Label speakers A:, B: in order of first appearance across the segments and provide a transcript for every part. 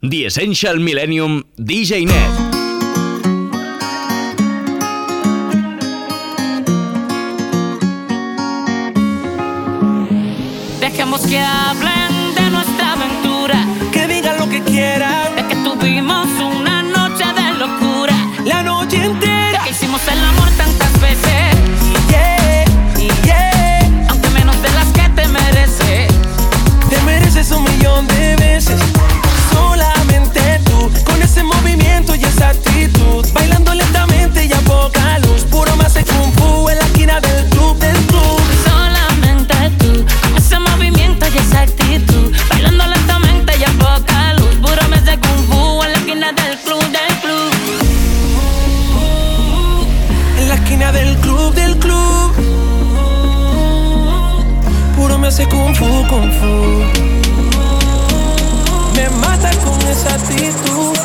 A: The Essential Millennium DJ Net.
B: Dejemos que
C: hable kung fu,
B: kung fu.
C: Me mata con esa actitud.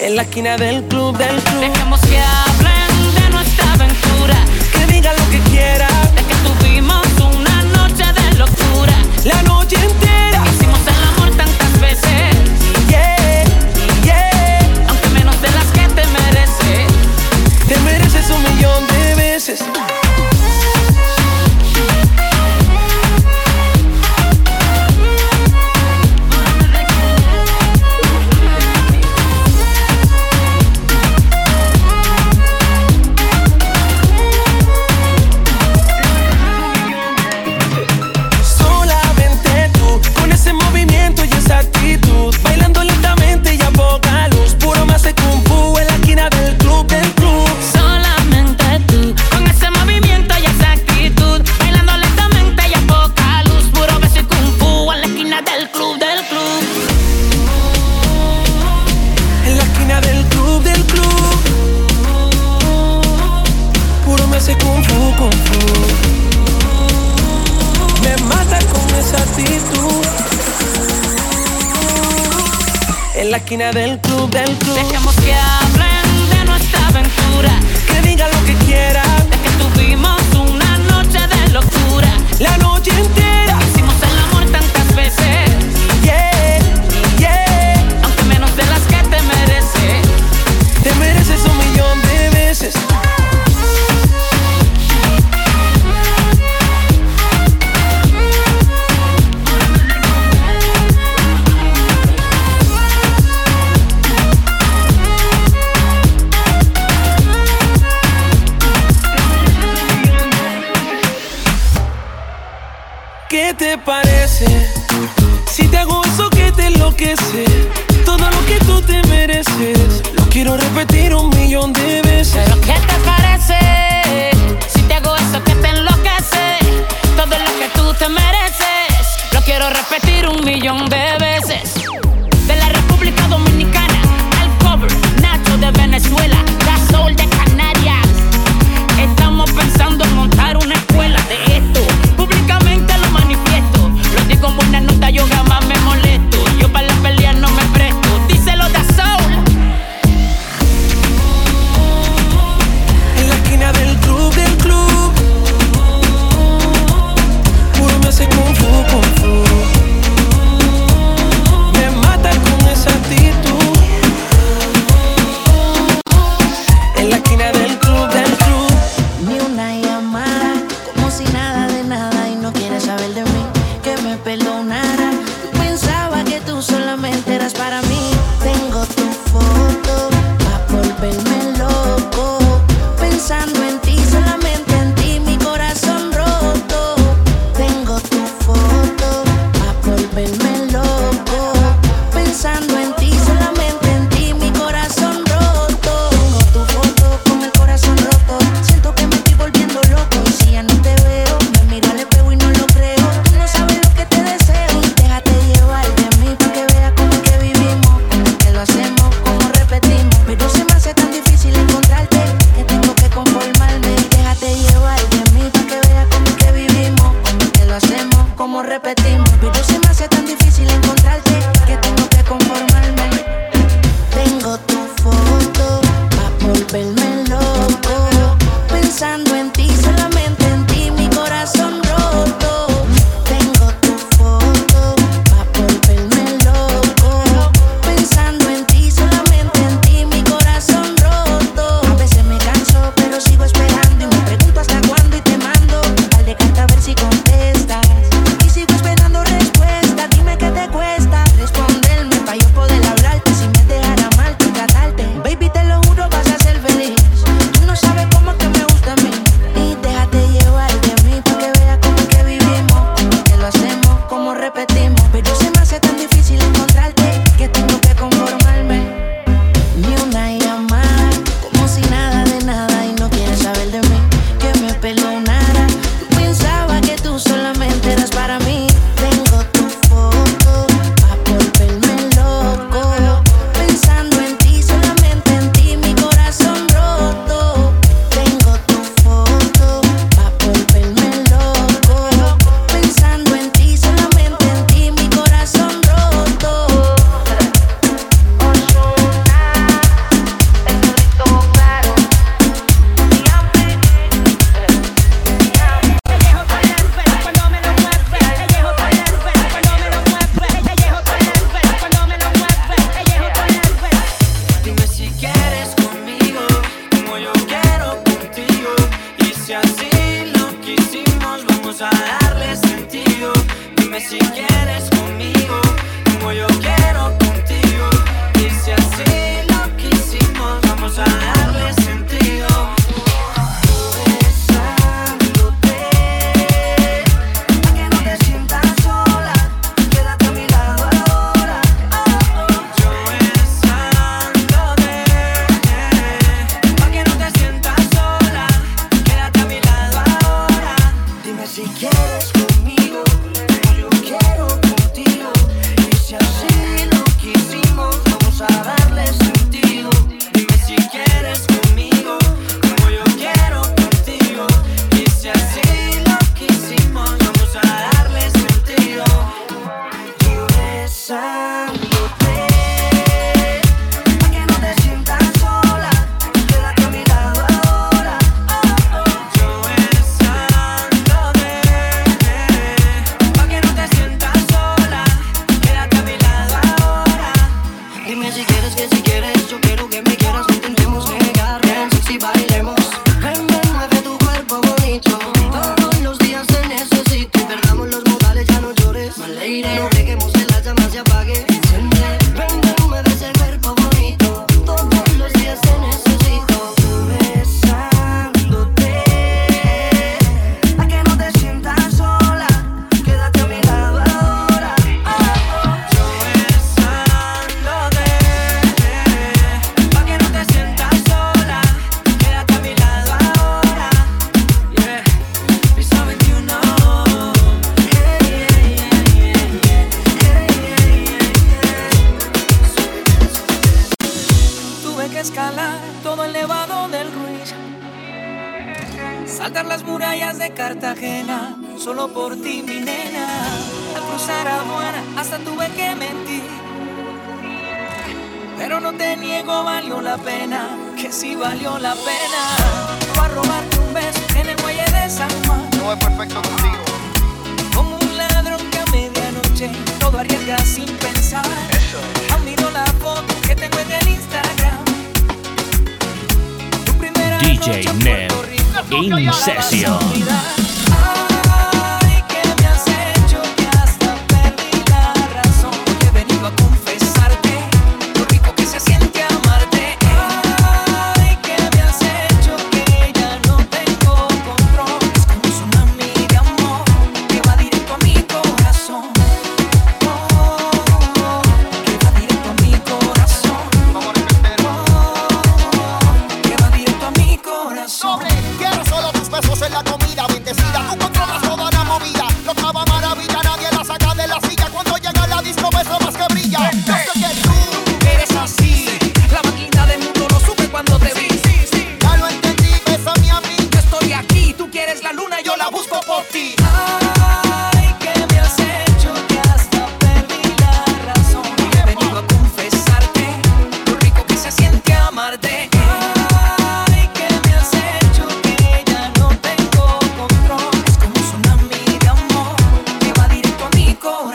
C: En la esquina del club, del club.
B: Dejemos que hablen de nuestra aventura.
C: Que digan lo que quieran.
B: De que tuvimos una noche de locura.
C: La noche entera. del club, del club.
B: Dejemos que hablen de nuestra aventura.
C: Que digan lo que quieran.
B: De que tuvimos una noche de locura.
C: La noche entera. millón,
B: bebé. una.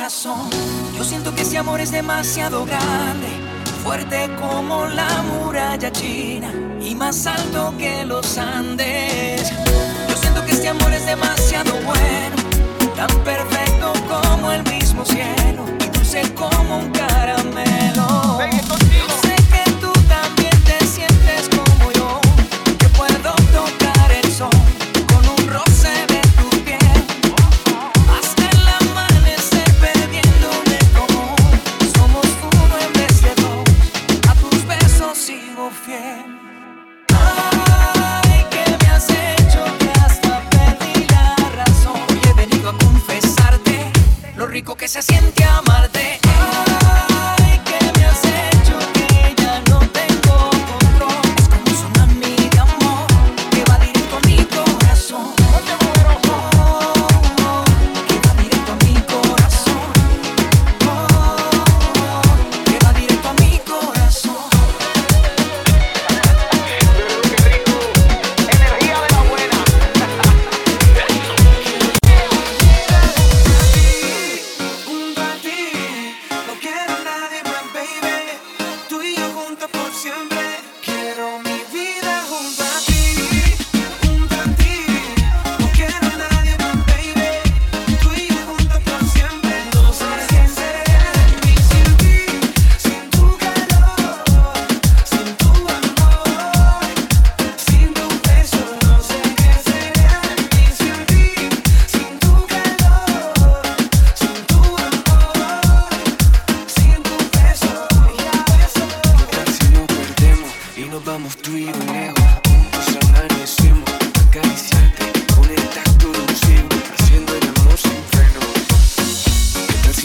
B: Yo
C: siento que ese amor es
D: demasiado grande, fuerte como la muralla china y más alto que los Andes. Yo siento que este amor es demasiado bueno, tan perfecto como el mismo cielo y dulce como un caramelo. Ven.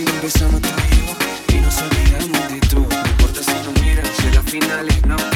D: si no empezamos tú y? Y no se olvidamos de tú, no importa si nos miran, si la finales no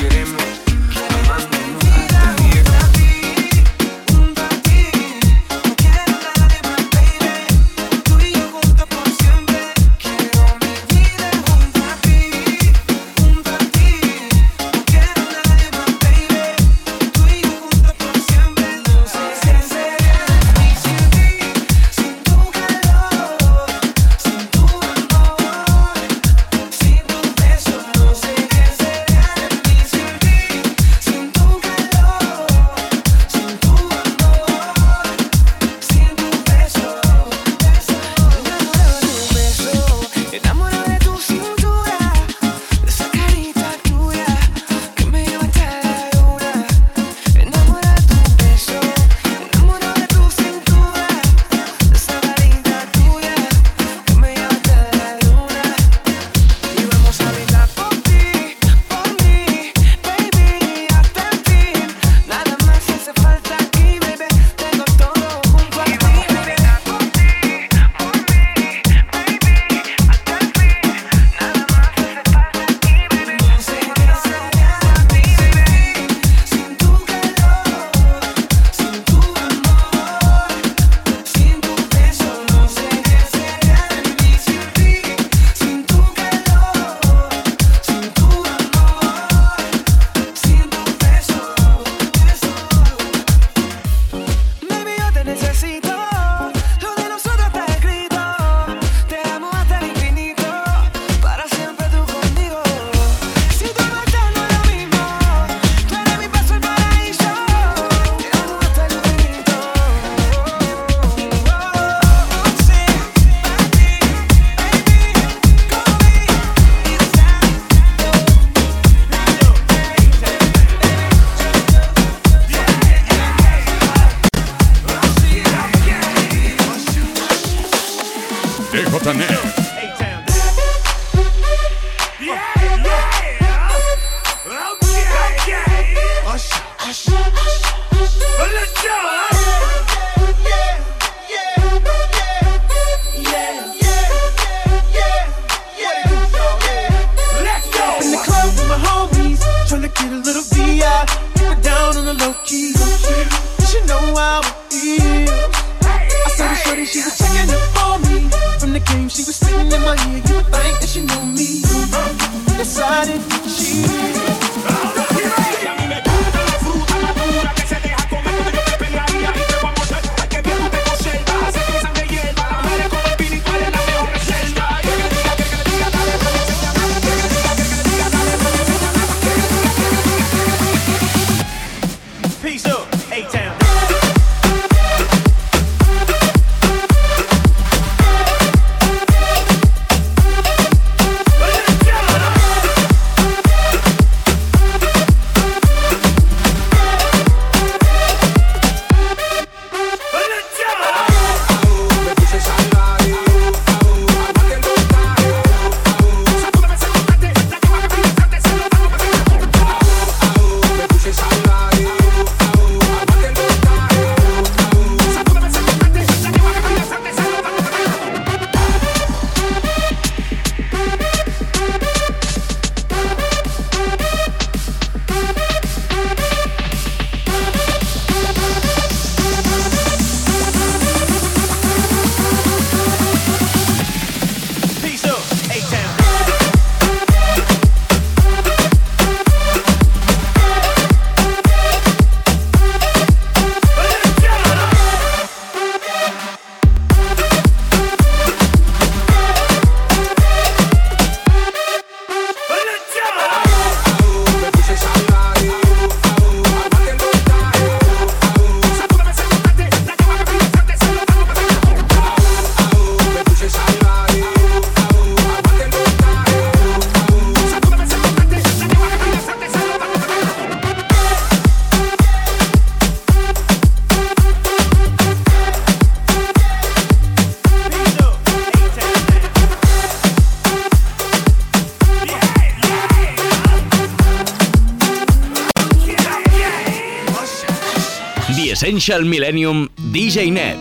A: Social Millennium DJ Net.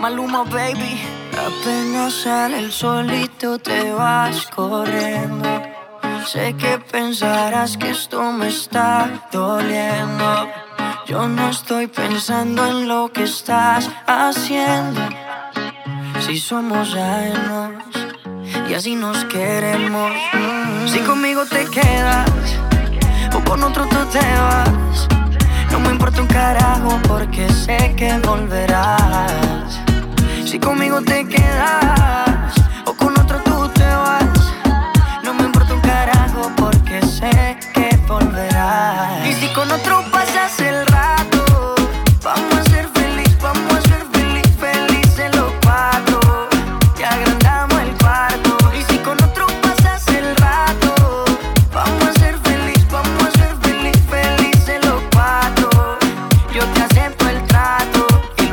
E: Maluma, baby. Apenas sale el solito, te vas corriendo. Sé que pensarás que esto me está doliendo. Yo no estoy pensando en lo que estás haciendo. Si somos ajenos y así nos queremos. Si conmigo te quedas o con otro tú te vas, no me importa un carajo porque sé que volverás. Si conmigo te quedas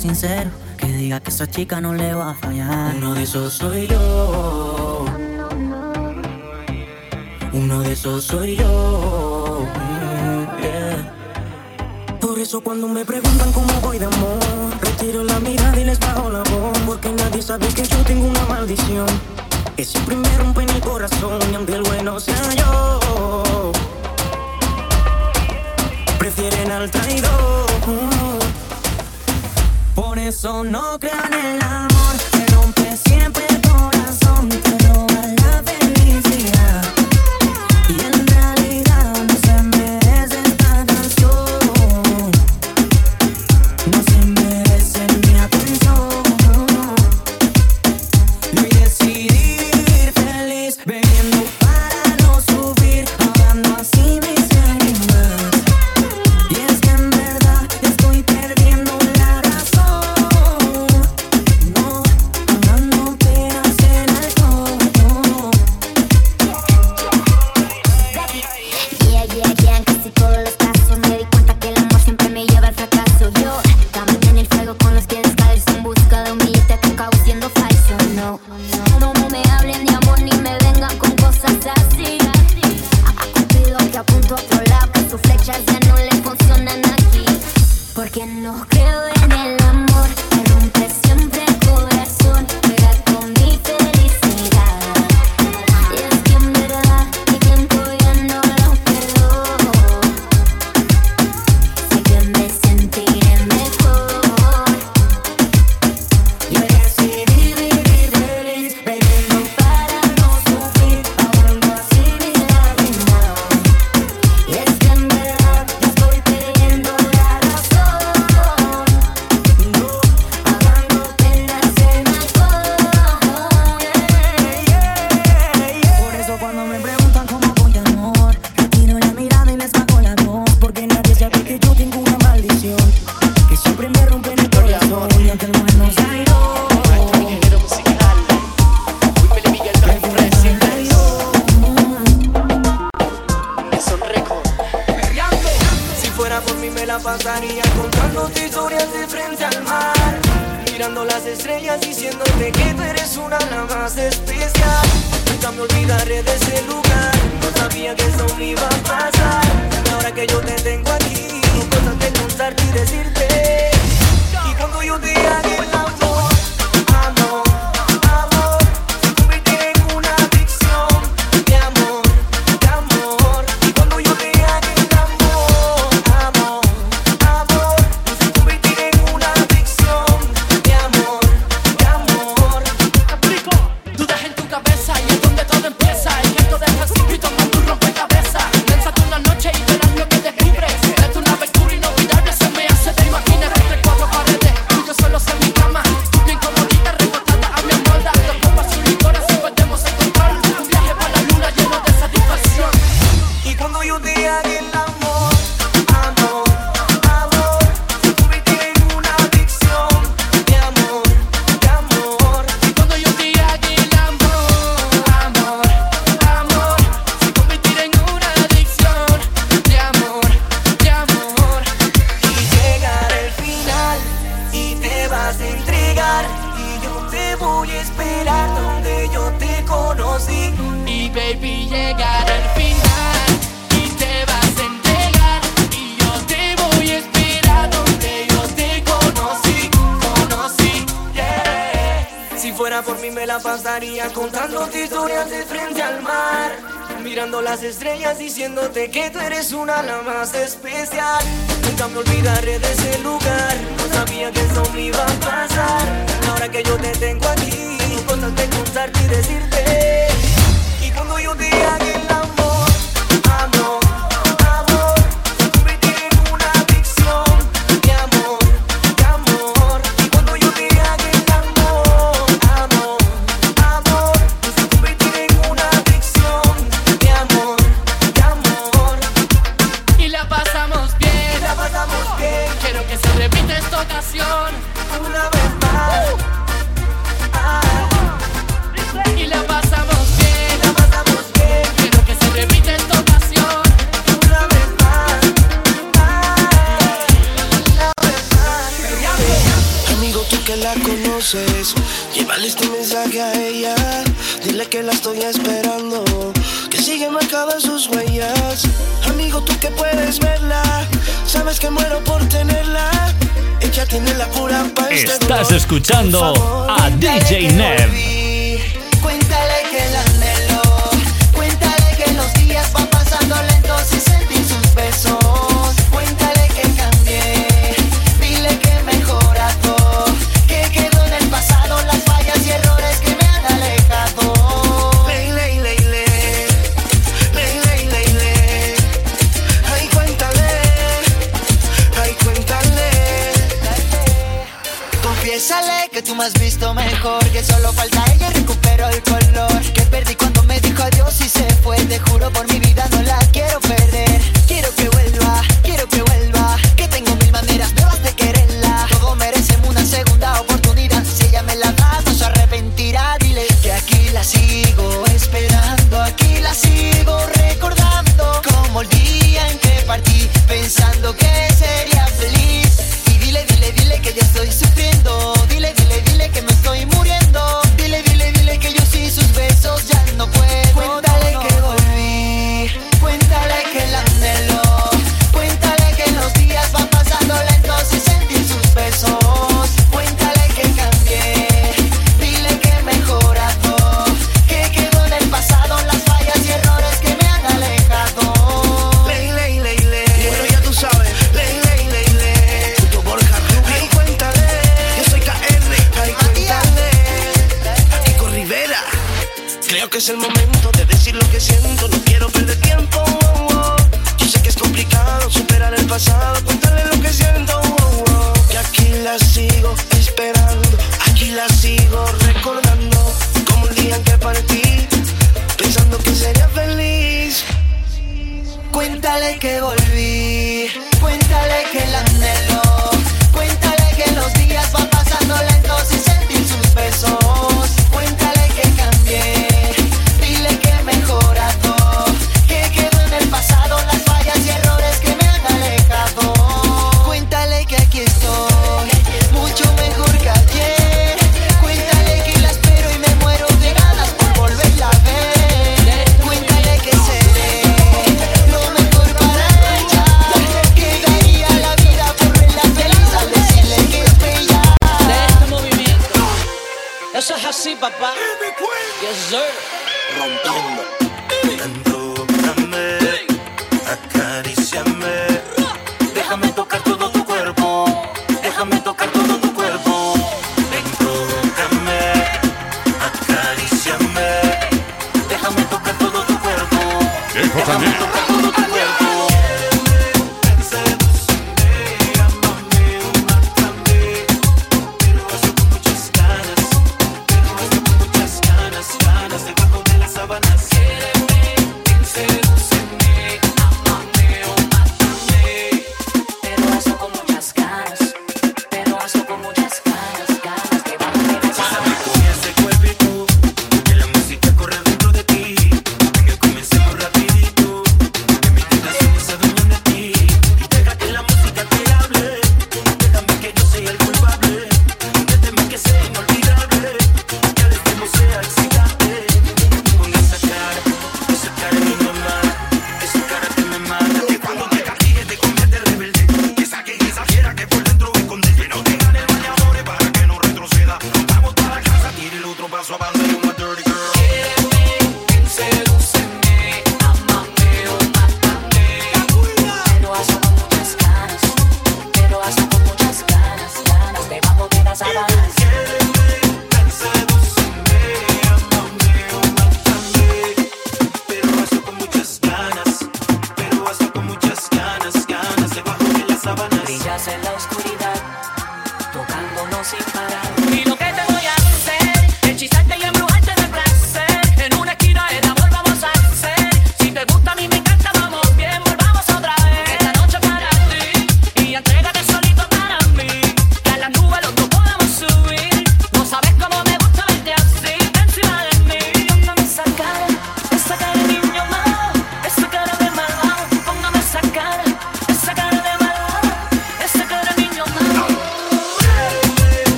E: que
F: diga que esa chica no le va a fallar. Uno de esos soy yo. Uno de esos soy yo. Mm, Por eso cuando me preguntan cómo voy de amor, retiro la mirada y les bajo la voz, porque nadie sabe que yo tengo una maldición. Que siempre me rompen el corazón y aunque el bueno sea yo, prefieren al traidor. Por eso no crean el amor, se
G: rompe siempre el corazón.
H: Contando contándote historias de frente al mar, mirando las estrellas diciéndote que tú eres una la más especial. Nunca me olvidaré de ese lugar, no sabía que eso me iba a pasar. Ahora que yo te tengo aquí, cosas de contarte y decirte.
I: estoy esperando que sigue marcada sus huellas. Amigo, tú que puedes verla, sabes que muero por tenerla. Ella tiene la cura para
A: Estás este
I: dolor.
A: escuchando
I: favor,
A: a DJ Nev.
I: tú me has visto mejor Que solo falta ella recupero el color Que perdí cuando me dijo adiós y se fue Te juro por mi vida.
J: dum dum.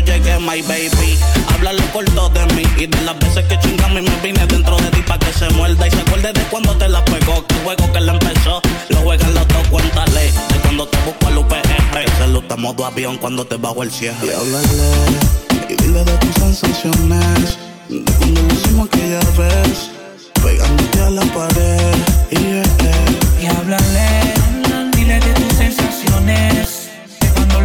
J: yo llegué, my baby. Háblalo corto de mí y de las veces que chingame me vine dentro de ti pa' que se muerda y se acuerde de cuando te la pegó. Que juego que la empezó, lo juegan los dos, cuéntale. De cuando te busco al UPR, saluda modo avión cuando te bajo el cierre. Y háblale y dile de tus sensaciones, de cuando lo hicimos aquella vez, pegándote a la pared. Yeah.
B: Y háblale, dile de tus sensaciones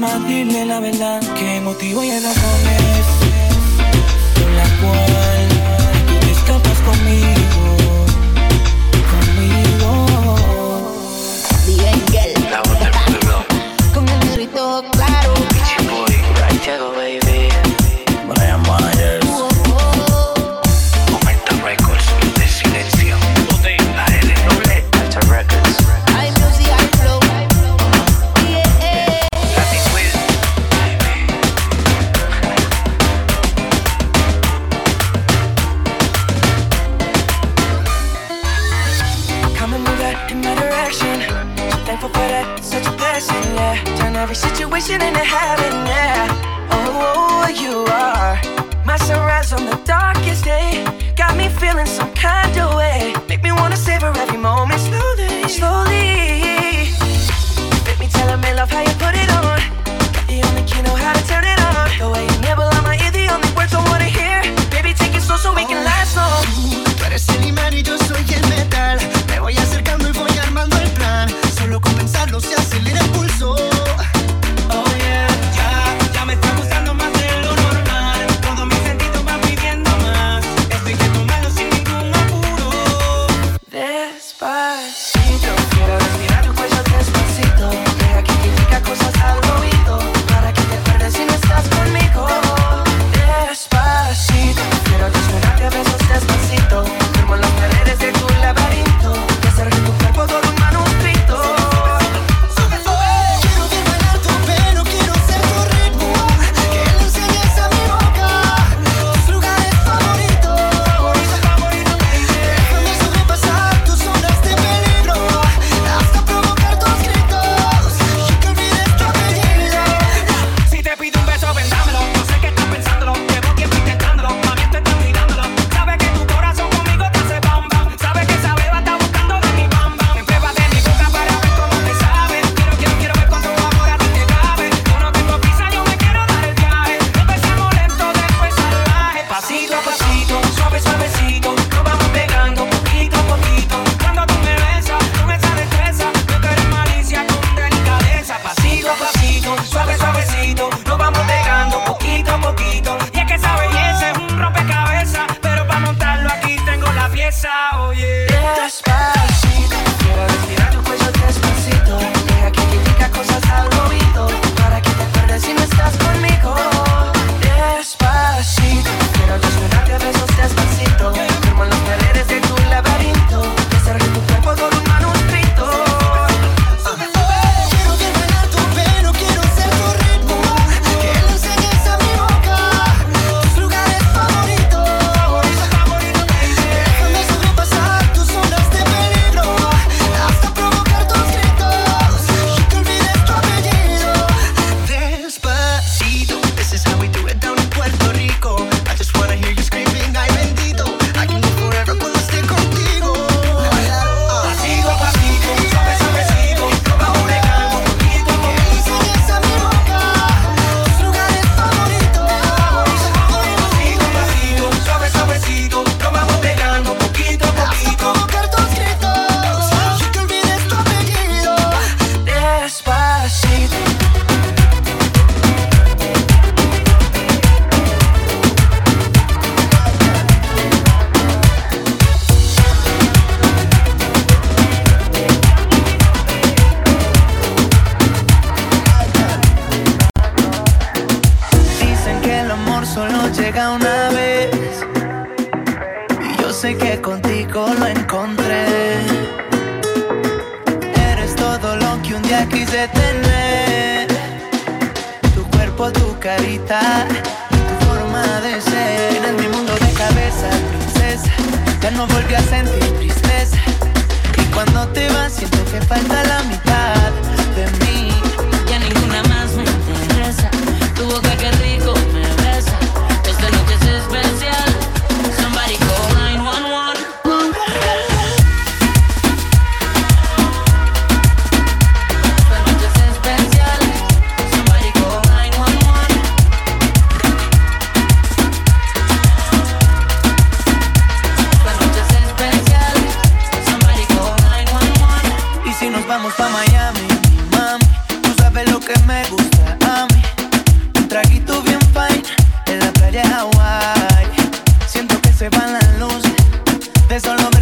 K: Mamá, dile
B: la verdad, que motivo y
K: enojón con
L: la
C: cual
M: Siento que se va la luz. De
N: solo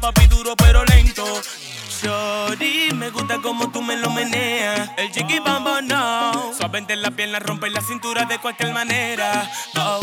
N: papi duro pero lento. Sorry, me gusta como tú me lo meneas. El chiqui bambo no. Suavemente las piernas, rompe la cintura de cualquier manera. Oh.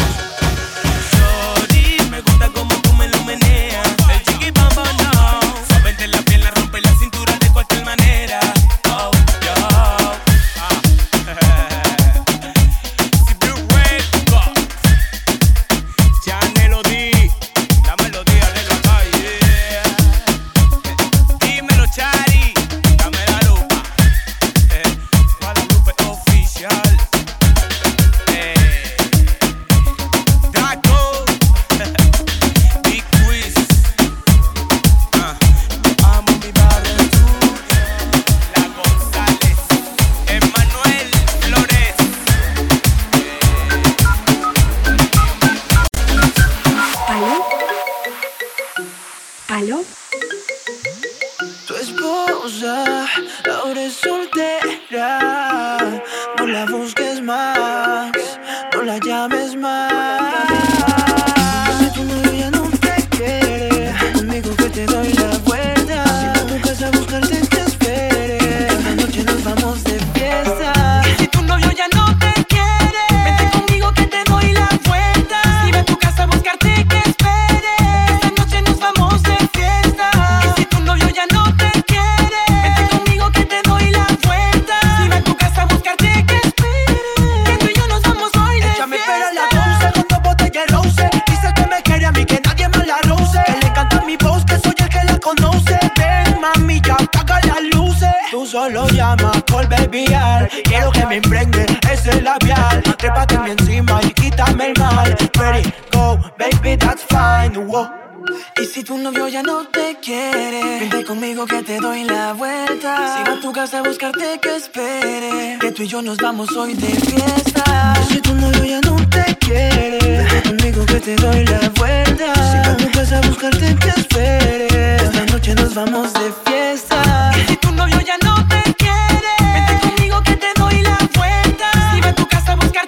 N: no te
I: quiere.
H: Vente conmigo que te doy la vuelta. Si va a tu casa a buscarte, que espere. Que tú y yo nos vamos hoy de fiesta.
I: Si tu novio ya no te quiere. Vente conmigo que te doy la vuelta. Si va a tu casa a buscarte, que espere. Esta noche nos vamos de fiesta.
H: Y si tu novio ya no te quiere. Vente conmigo que te doy la vuelta. Si va a tu casa a buscarte,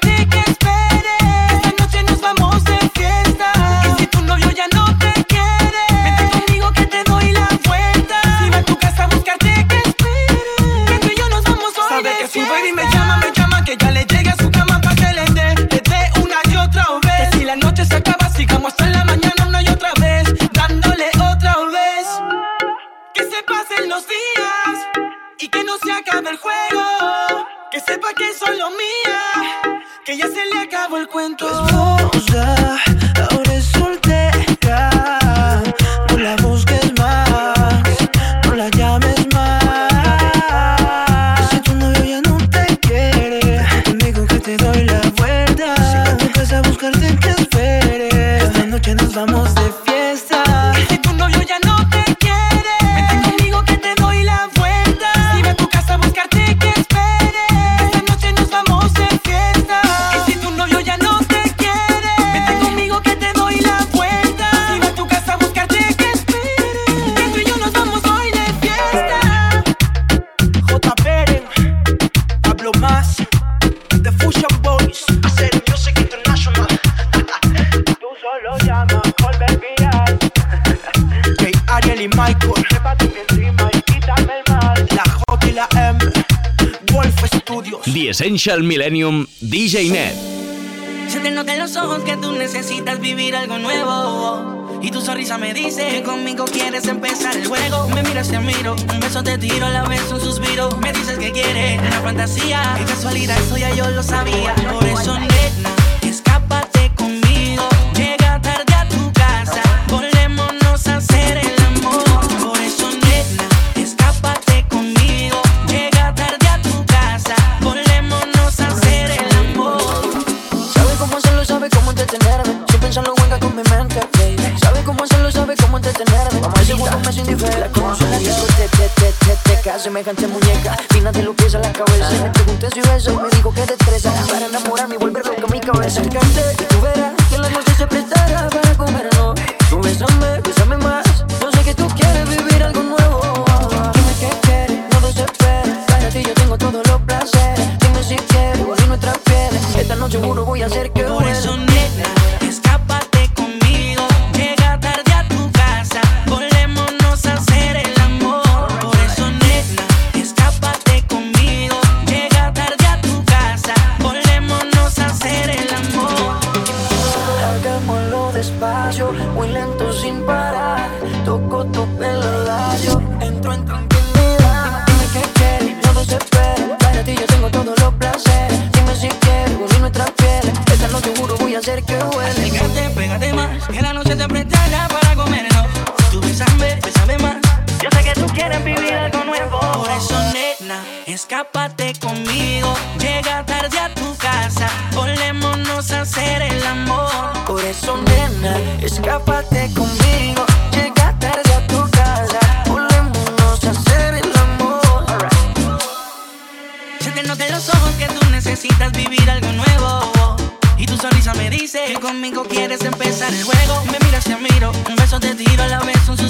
H: los días y que no se acabe el juego. Que sepa que soy lo mía, que ya se le acabó el cuento.
I: Tu esposa, ahora es soltera. No la busques más, no la llames más. Si tu novio ya no te quiere, conmigo que te doy la vuelta. Si
H: no te vas a buscarte, te espere. Esta noche nos vamos
I: Willy Michael. encima y quítame el mal. La J y la M. Wolf Studios.
A: The Essential Millennium DJ Net.
L: Se te nota en los ojos que tú necesitas vivir algo nuevo. Y tu sonrisa me dice que conmigo quieres empezar el juego. Me miras, te miro, un beso te tiro, a la vez un suspiro. Me dices que quieres una fantasía. Qué casualidad, eso ya yo lo sabía. Por eso, nena
E: canción muy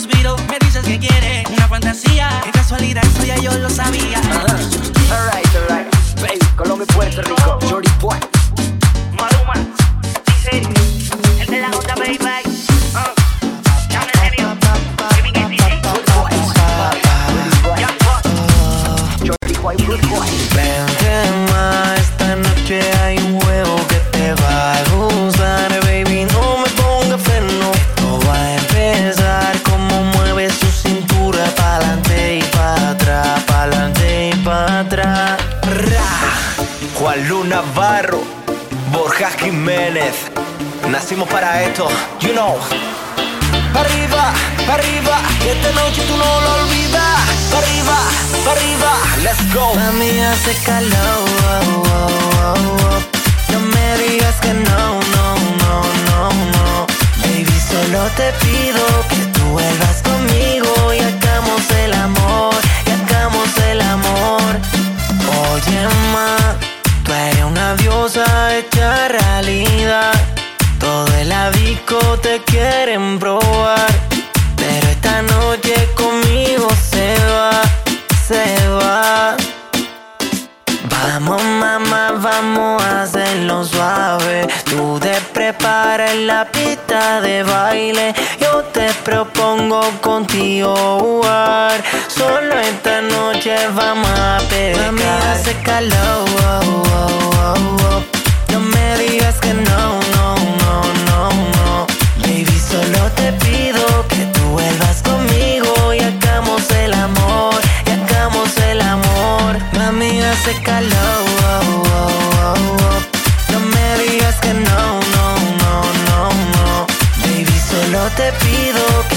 E: me
L: dices que quiere una fantasía. Qué casualidad, eso ya yo lo sabía.
O: you know. Arriba, arriba, que esta noche tú no lo olvidas. Arriba, arriba, let's go.
P: Mami, hace calor, oh, no me digas que no, no, no, no, no. Baby, solo te pido que tú vuelvas conmigo y hagamos el amor, y hagamos el amor. Oye, ma, tú eres una diosa hecha realidad te quieren probar. Pero esta noche conmigo se va, se va. Vamos mamá, vamos a hacerlo suave. Tú te preparas la pista de baile. Yo te propongo contigo jugar. Solo esta noche vamos a pecar. Mami hace calor. Oh, oh, oh, no me digas que no. hace calor. Oh, oh, oh, no me digas que no, no, no, no, no. Baby, solo te pido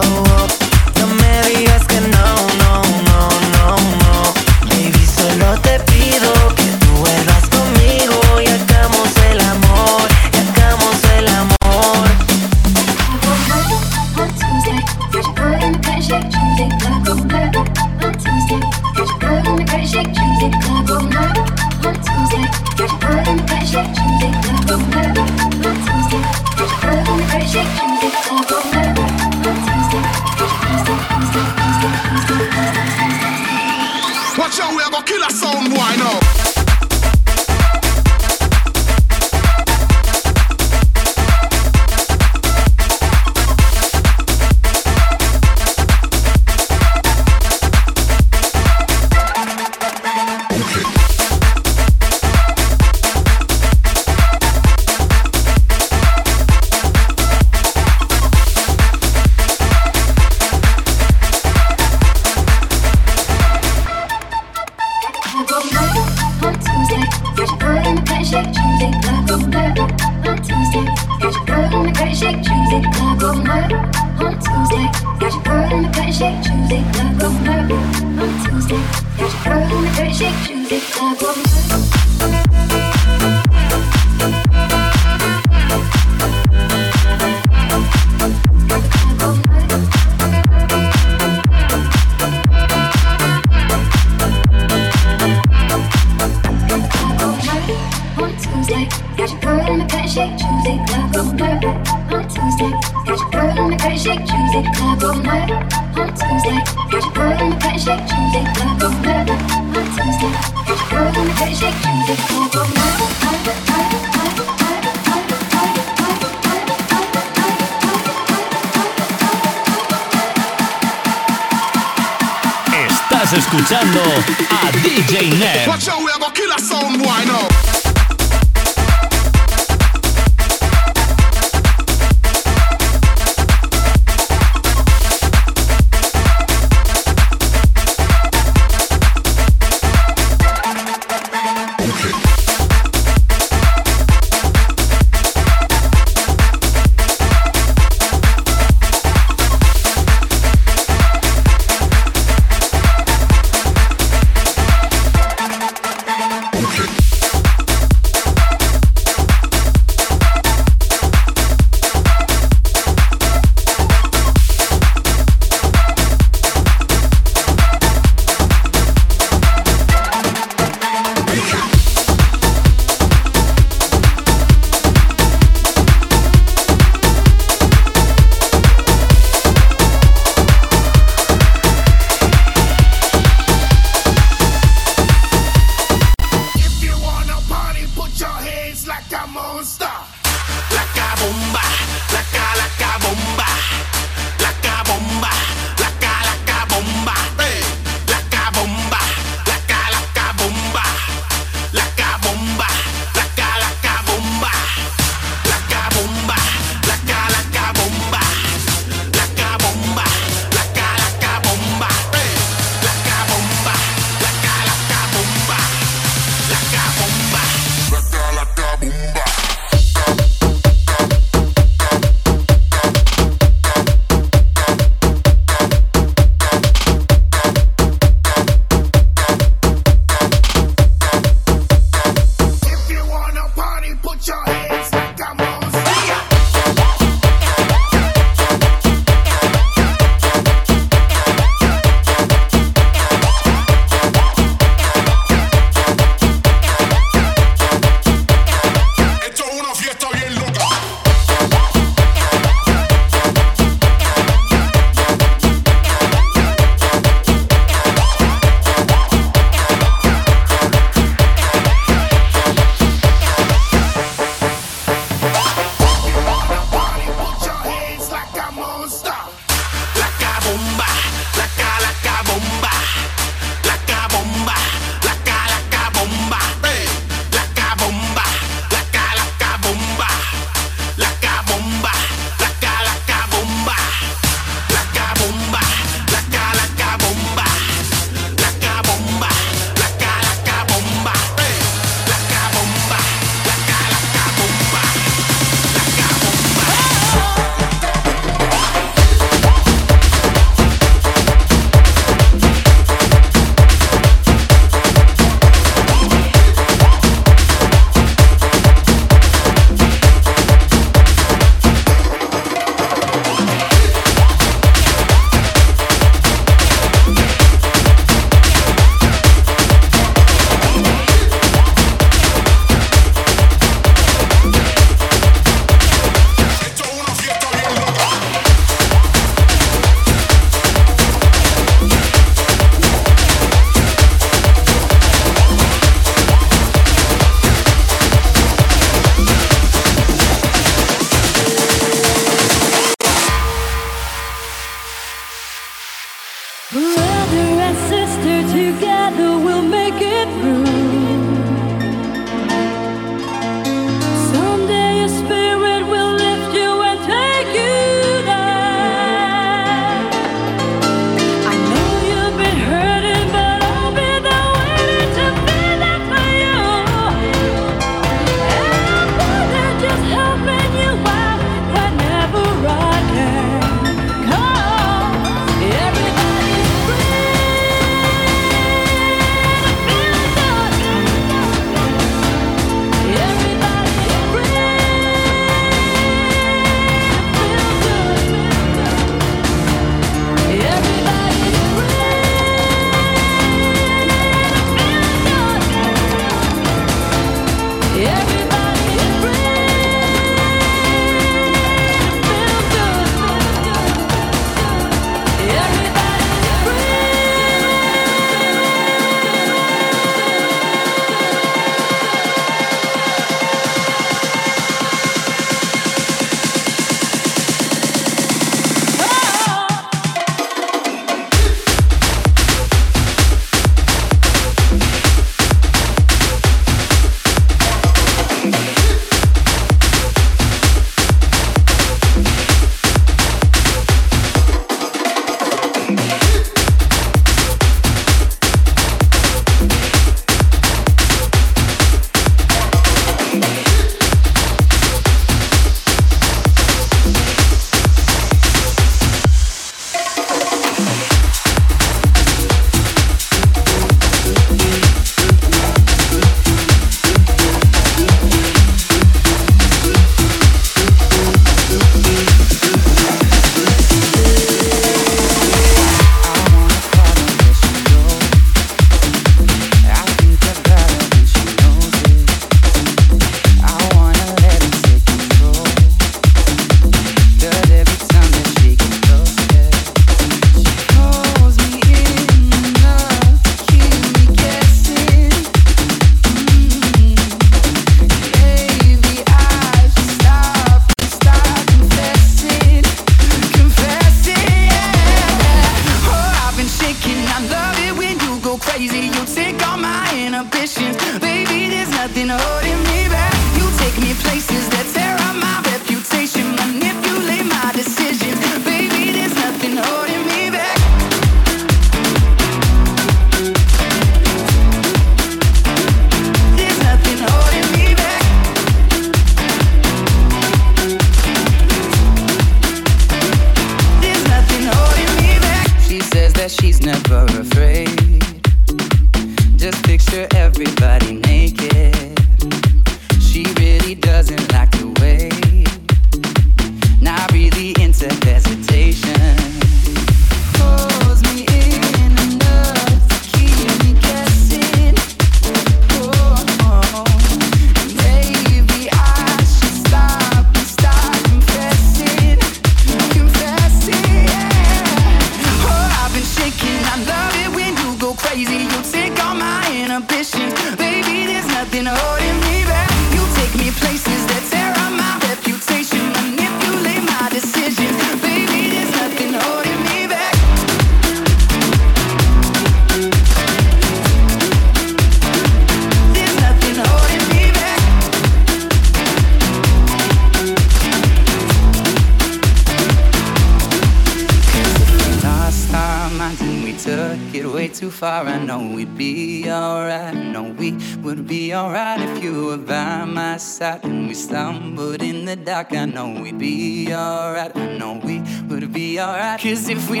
Q: Cause if we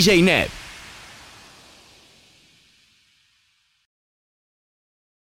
A: DJ Net.